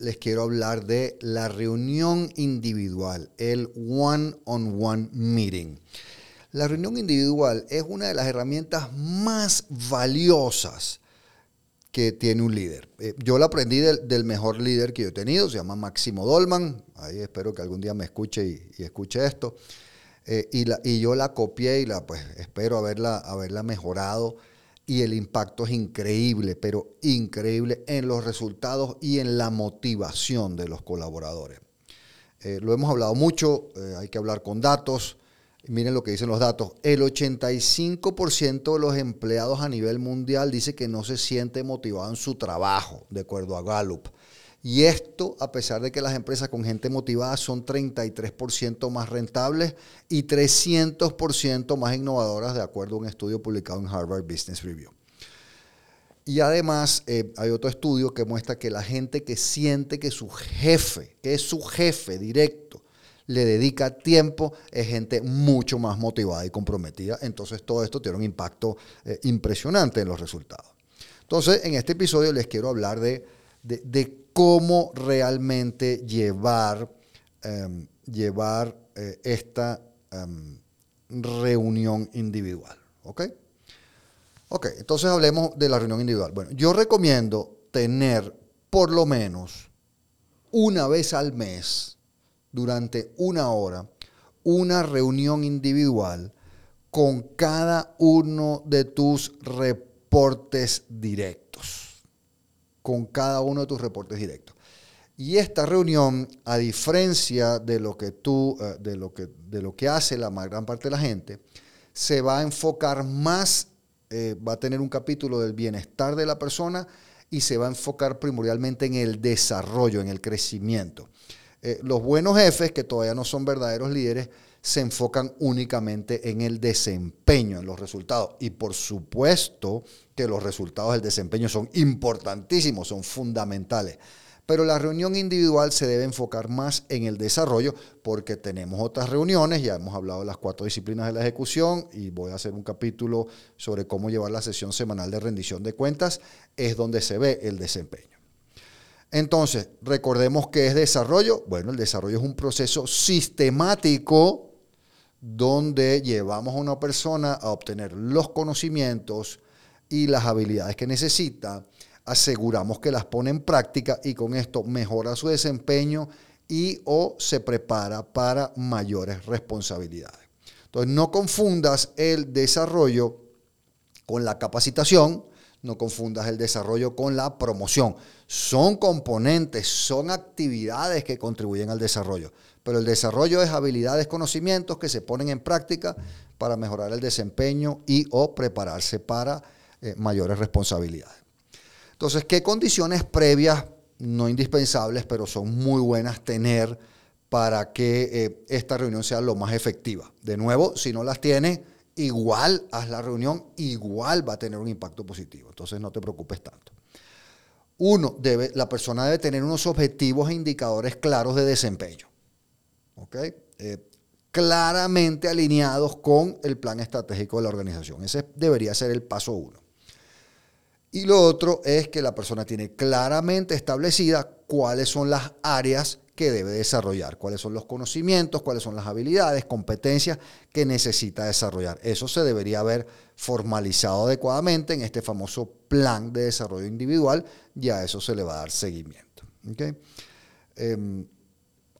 les quiero hablar de la reunión individual, el one-on-one meeting. La reunión individual es una de las herramientas más valiosas que tiene un líder. Eh, yo la aprendí del, mejor líder que yo he tenido, se llama Máximo Dolman, ahí espero que algún día me escuche y, escuche esto. Eh, y, yo la copié y pues espero haberla, haberla mejorado y el impacto es increíble, pero increíble en los resultados y en la motivación de los colaboradores. Eh, lo hemos hablado mucho, eh, hay que hablar con datos. Miren lo que dicen los datos. El 85% de los empleados a nivel mundial dice que no se siente motivado en su trabajo, de acuerdo a Gallup. Y esto a pesar de que las empresas con gente motivada son 33% más rentables y 300% más innovadoras, de acuerdo a un estudio publicado en Harvard Business Review. Y además eh, hay otro estudio que muestra que la gente que siente que su jefe, que es su jefe directo, le dedica tiempo, es gente mucho más motivada y comprometida. Entonces todo esto tiene un impacto eh, impresionante en los resultados. Entonces en este episodio les quiero hablar de, de cómo realmente llevar, em, llevar eh, esta em, reunión individual. ¿Ok? Ok, entonces hablemos de la reunión individual. Bueno, yo recomiendo tener por lo menos una vez al mes, durante una hora, una reunión individual con cada uno de tus reportes directos con cada uno de tus reportes directos. Y esta reunión, a diferencia de lo que tú, eh, de lo que, de lo que hace la gran parte de la gente, se va a enfocar más, eh, va a tener un capítulo del bienestar de la persona y se va a enfocar primordialmente en el desarrollo, en el crecimiento. Eh, los buenos jefes, que todavía no son verdaderos líderes, se enfocan únicamente en el desempeño, en los resultados. Y por supuesto que los resultados del desempeño son importantísimos, son fundamentales. Pero la reunión individual se debe enfocar más en el desarrollo porque tenemos otras reuniones, ya hemos hablado de las cuatro disciplinas de la ejecución y voy a hacer un capítulo sobre cómo llevar la sesión semanal de rendición de cuentas, es donde se ve el desempeño. Entonces, recordemos que es desarrollo. Bueno, el desarrollo es un proceso sistemático donde llevamos a una persona a obtener los conocimientos y las habilidades que necesita, aseguramos que las pone en práctica y con esto mejora su desempeño y o se prepara para mayores responsabilidades. Entonces, no confundas el desarrollo con la capacitación, no confundas el desarrollo con la promoción. Son componentes, son actividades que contribuyen al desarrollo pero el desarrollo es habilidades, conocimientos que se ponen en práctica para mejorar el desempeño y o prepararse para eh, mayores responsabilidades. Entonces, ¿qué condiciones previas, no indispensables, pero son muy buenas tener para que eh, esta reunión sea lo más efectiva? De nuevo, si no las tienes, igual haz la reunión, igual va a tener un impacto positivo. Entonces, no te preocupes tanto. Uno, debe, la persona debe tener unos objetivos e indicadores claros de desempeño. Eh, claramente alineados con el plan estratégico de la organización. Ese debería ser el paso uno. Y lo otro es que la persona tiene claramente establecida cuáles son las áreas que debe desarrollar, cuáles son los conocimientos, cuáles son las habilidades, competencias que necesita desarrollar. Eso se debería haber formalizado adecuadamente en este famoso plan de desarrollo individual y a eso se le va a dar seguimiento. ¿okay? Em,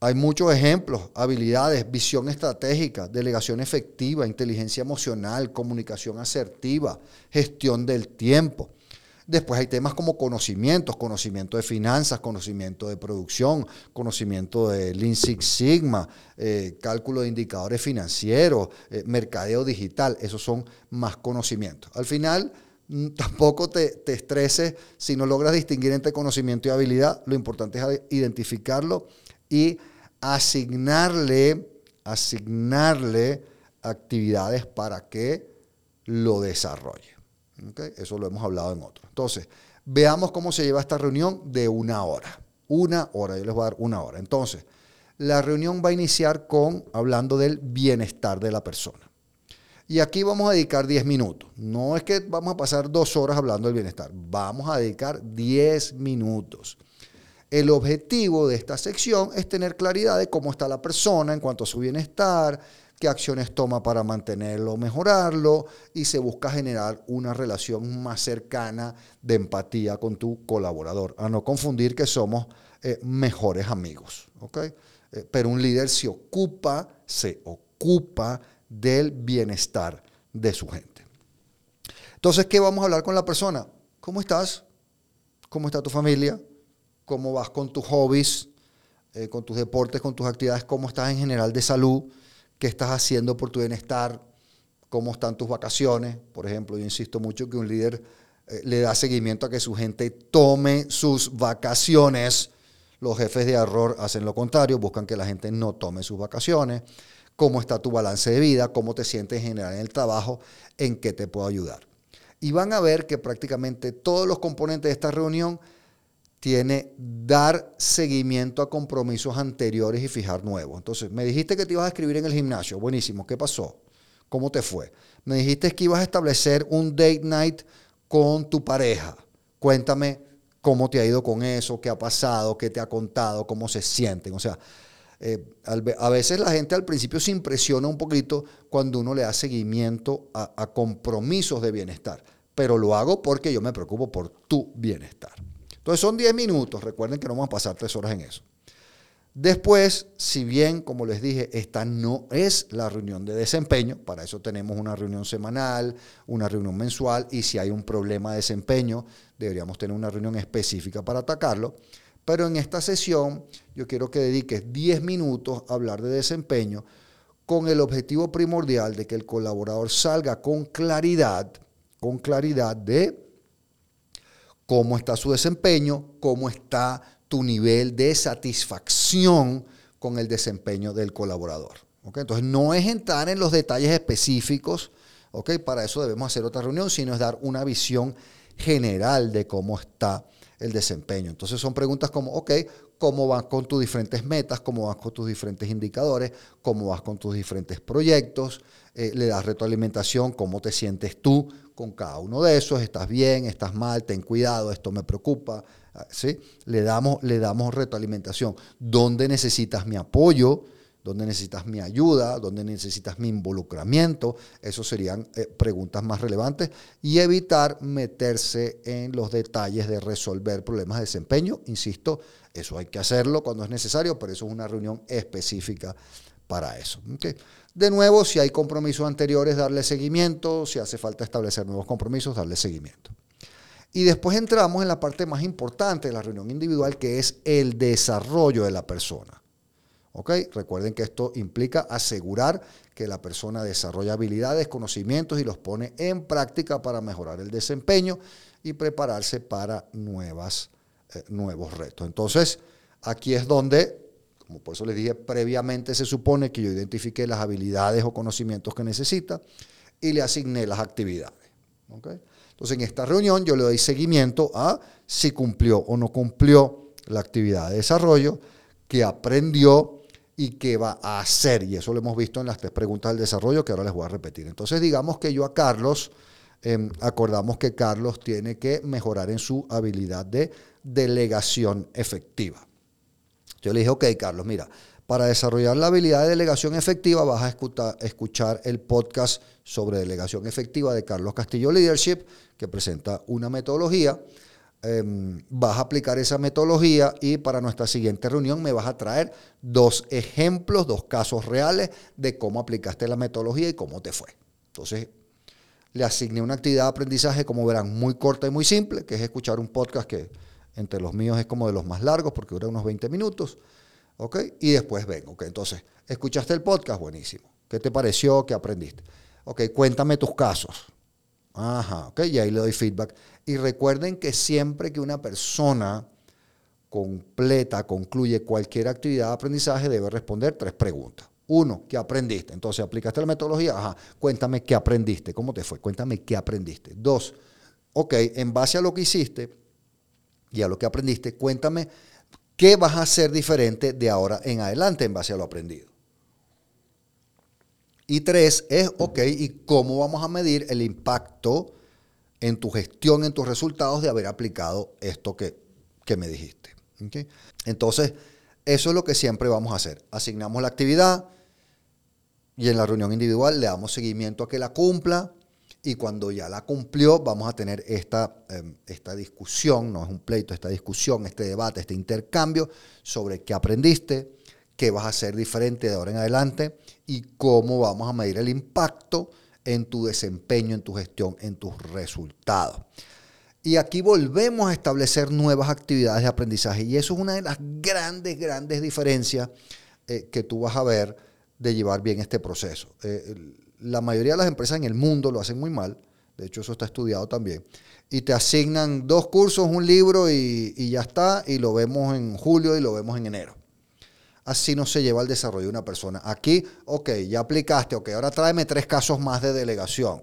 hay muchos ejemplos, habilidades, visión estratégica, delegación efectiva, inteligencia emocional, comunicación asertiva, gestión del tiempo. Después hay temas como conocimientos, conocimiento de finanzas, conocimiento de producción, conocimiento de Lean Six Sigma, eh, cálculo de indicadores financieros, eh, mercadeo digital. Esos son más conocimientos. Al final, mm, tampoco te, te estreses si no logras distinguir entre conocimiento y habilidad. Lo importante es identificarlo y asignarle asignarle actividades para que lo desarrolle. Eso lo hemos hablado en otro. Entonces, veamos cómo se lleva esta reunión de una hora. Una hora, yo les voy a dar una hora. Entonces, la reunión va a iniciar con hablando del bienestar de la persona. Y aquí vamos a dedicar 10 minutos. No es que vamos a pasar dos horas hablando del bienestar. Vamos a dedicar 10 minutos. El objetivo de esta sección es tener claridad de cómo está la persona en cuanto a su bienestar, qué acciones toma para mantenerlo, mejorarlo y se busca generar una relación más cercana de empatía con tu colaborador. A no confundir que somos eh, mejores amigos. Eh, pero un líder se ocupa, se ocupa del bienestar de su gente. Entonces, ¿qué vamos a hablar con la persona? ¿Cómo estás? ¿Cómo está tu familia? ¿Cómo vas con tus hobbies, eh, con tus deportes, con tus actividades? ¿Cómo estás en general de salud? ¿Qué estás haciendo por tu bienestar? ¿Cómo están tus vacaciones? Por ejemplo, yo insisto mucho que un líder eh, le da seguimiento a que su gente tome sus vacaciones. Los jefes de error hacen lo contrario, buscan que la gente no tome sus vacaciones cómo está tu balance de vida, cómo te sientes en general en el trabajo, en qué te puedo ayudar. Y van a ver que prácticamente todos los componentes de esta reunión tiene dar seguimiento a compromisos anteriores y fijar nuevos. Entonces, me dijiste que te ibas a escribir en el gimnasio. Buenísimo. ¿Qué pasó? ¿Cómo te fue? Me dijiste que ibas a establecer un date night con tu pareja. Cuéntame cómo te ha ido con eso, qué ha pasado, qué te ha contado, cómo se sienten. O sea, eh, a veces la gente al principio se impresiona un poquito cuando uno le da seguimiento a, compromisos de bienestar, pero lo hago porque yo me preocupo por tu bienestar. Entonces son 10 minutos, recuerden que no vamos a pasar 3 horas en eso. Después, si bien, como les dije, esta no es la reunión de desempeño, para eso tenemos una reunión semanal, una reunión mensual, y si hay un problema de desempeño, deberíamos tener una reunión específica para atacarlo. Pero en esta sesión yo quiero que dediques 10 minutos a hablar de desempeño con el objetivo primordial de que el colaborador salga con claridad, con claridad de cómo está su desempeño, cómo está tu nivel de satisfacción con el desempeño del colaborador. Entonces no es entrar en los detalles específicos, para eso debemos hacer otra reunión, sino es dar una visión general de cómo está el desempeño. Entonces son preguntas como, ok, ¿cómo vas con tus diferentes metas? ¿Cómo vas con tus diferentes indicadores? ¿Cómo vas con tus diferentes proyectos? Eh, ¿Le das retroalimentación? ¿Cómo te sientes tú con cada uno de esos? ¿Estás bien? ¿Estás mal? ¿Ten cuidado? ¿Esto me preocupa? Ah, ¿Sí? Le damos, le damos retroalimentación. ¿Dónde necesitas mi apoyo? Dónde necesitas mi ayuda, dónde necesitas mi involucramiento. Esas serían eh, preguntas más relevantes. Y evitar meterse en los detalles de resolver problemas de desempeño. Insisto, eso hay que hacerlo cuando es necesario, pero eso es una reunión específica para eso. De nuevo, si hay compromisos anteriores, darle seguimiento. Si hace falta establecer nuevos compromisos, darle seguimiento. Y después entramos en la parte más importante de la reunión individual, que es el desarrollo de la persona. Recuerden que esto implica asegurar que la persona desarrolla habilidades, conocimientos y los pone en práctica para mejorar el desempeño y prepararse para nuevas, eh, nuevos retos. Entonces, aquí es donde, como por eso les dije previamente, se supone que yo identifique las habilidades o conocimientos que necesita y le asigné las actividades. Entonces, en esta reunión yo le doy seguimiento a si cumplió o no cumplió la actividad de desarrollo, que aprendió, y qué va a hacer. Y eso lo hemos visto en las tres preguntas del desarrollo que ahora les voy a repetir. Entonces digamos que yo a Carlos, em, acordamos que Carlos tiene que mejorar en su habilidad de delegación efectiva. Yo le dije, ok Carlos, mira, para desarrollar la habilidad de delegación efectiva vas a escuchar, escuchar el podcast sobre delegación efectiva de Carlos Castillo Leadership, que presenta una metodología Em, vas a aplicar esa metodología y para nuestra siguiente reunión me vas a traer dos ejemplos, dos casos reales de cómo aplicaste la metodología y cómo te fue. Entonces, le asigné una actividad de aprendizaje, como verán, muy corta y muy simple, que es escuchar un podcast que entre los míos es como de los más largos porque dura unos 20 minutos. ¿Ok? Y después ven, ¿ok? Entonces, ¿escuchaste el podcast? Buenísimo. ¿Qué te pareció? ¿Qué aprendiste? Ok, cuéntame tus casos. Ajá, ok, y ahí le doy feedback. Y recuerden que siempre que una persona completa, concluye cualquier actividad de aprendizaje, debe responder tres preguntas. Uno, ¿qué aprendiste? Entonces, aplicaste la metodología, ajá, cuéntame qué aprendiste, cómo te fue, cuéntame qué aprendiste. Dos, ok, en base a lo que hiciste y a lo que aprendiste, cuéntame qué vas a hacer diferente de ahora en adelante en base a lo aprendido. Y tres, es, ok, ¿y cómo vamos a medir el impacto en tu gestión, en tus resultados de haber aplicado esto que, me dijiste? Entonces, eso es lo que siempre vamos a hacer. Asignamos la actividad, y en la reunión individual le damos seguimiento a que la cumpla y cuando ya la cumplió vamos a tener esta, em, esta discusión, no es un pleito, esta discusión, este debate, este intercambio sobre qué aprendiste, qué vas a hacer diferente de ahora en adelante y cómo vamos a medir el impacto en tu desempeño, en tu gestión, en tus resultados. Y aquí volvemos a establecer nuevas actividades de aprendizaje y eso es una de las grandes, grandes diferencias eh, que tú vas a ver de llevar bien este proceso. Eh, la mayoría de las empresas en el mundo lo hacen muy mal, de hecho eso está estudiado también, y te asignan dos cursos, un libro y, y ya está, y lo vemos en julio y lo vemos en enero. Así no se lleva el desarrollo de una persona. Aquí, ok, ya aplicaste, ok, ahora tráeme tres casos más de delegación.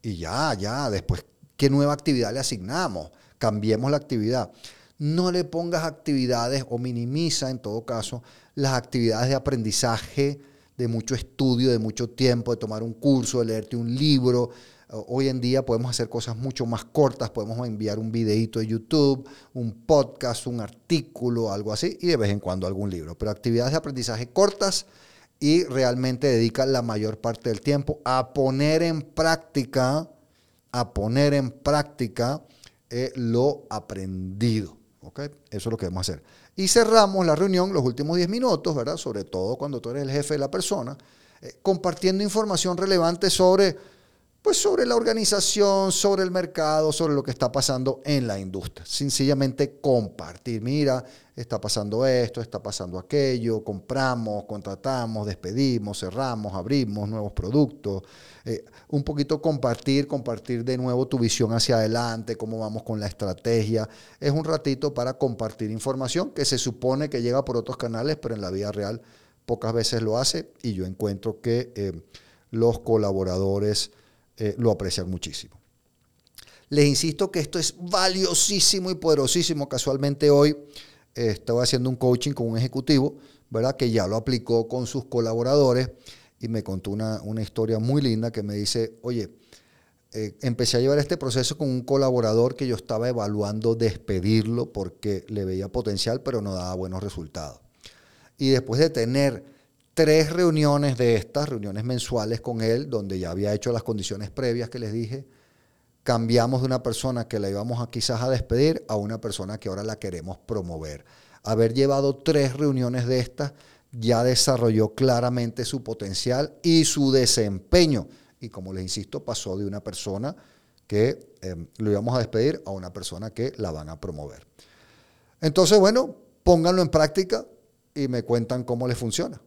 Y ya, ya, después, ¿qué nueva actividad le asignamos? Cambiemos la actividad. No le pongas actividades o minimiza en todo caso las actividades de aprendizaje, de mucho estudio, de mucho tiempo, de tomar un curso, de leerte un libro. Hoy en día podemos hacer cosas mucho más cortas, podemos enviar un videito de YouTube, un podcast, un artículo, algo así, y de vez en cuando algún libro. Pero actividades de aprendizaje cortas y realmente dedica la mayor parte del tiempo a poner en práctica, a poner en práctica eh, lo aprendido. ¿okay? Eso es lo que debemos hacer. Y cerramos la reunión, los últimos 10 minutos, ¿verdad? Sobre todo cuando tú eres el jefe de la persona, eh, compartiendo información relevante sobre, pues sobre la organización, sobre el mercado, sobre lo que está pasando en la industria. Sencillamente compartir, mira, está pasando esto, está pasando aquello, compramos, contratamos, despedimos, cerramos, abrimos nuevos productos. Eh, un poquito compartir, compartir de nuevo tu visión hacia adelante, cómo vamos con la estrategia. Es un ratito para compartir información que se supone que llega por otros canales, pero en la vida real pocas veces lo hace y yo encuentro que eh, los colaboradores eh, lo aprecian muchísimo. Les insisto que esto es valiosísimo y poderosísimo. Casualmente hoy estaba haciendo un coaching con un ejecutivo, ¿verdad? Que ya lo aplicó con sus colaboradores y me contó una, historia muy linda que me dice, oye, eh, empecé a llevar este proceso con un colaborador que yo estaba evaluando despedirlo porque le veía potencial, pero no daba buenos resultados. Y después de tener tres reuniones de estas, reuniones mensuales con él, donde ya había hecho las condiciones previas que les dije, cambiamos de una persona que la íbamos a quizás a despedir a una persona que ahora la queremos promover. Haber llevado tres reuniones de estas ya desarrolló claramente su potencial y su desempeño. Y como les insisto, pasó de una persona que em, lo íbamos a despedir a una persona que la van a promover. Entonces, bueno, pónganlo en práctica y me cuentan cómo les funciona.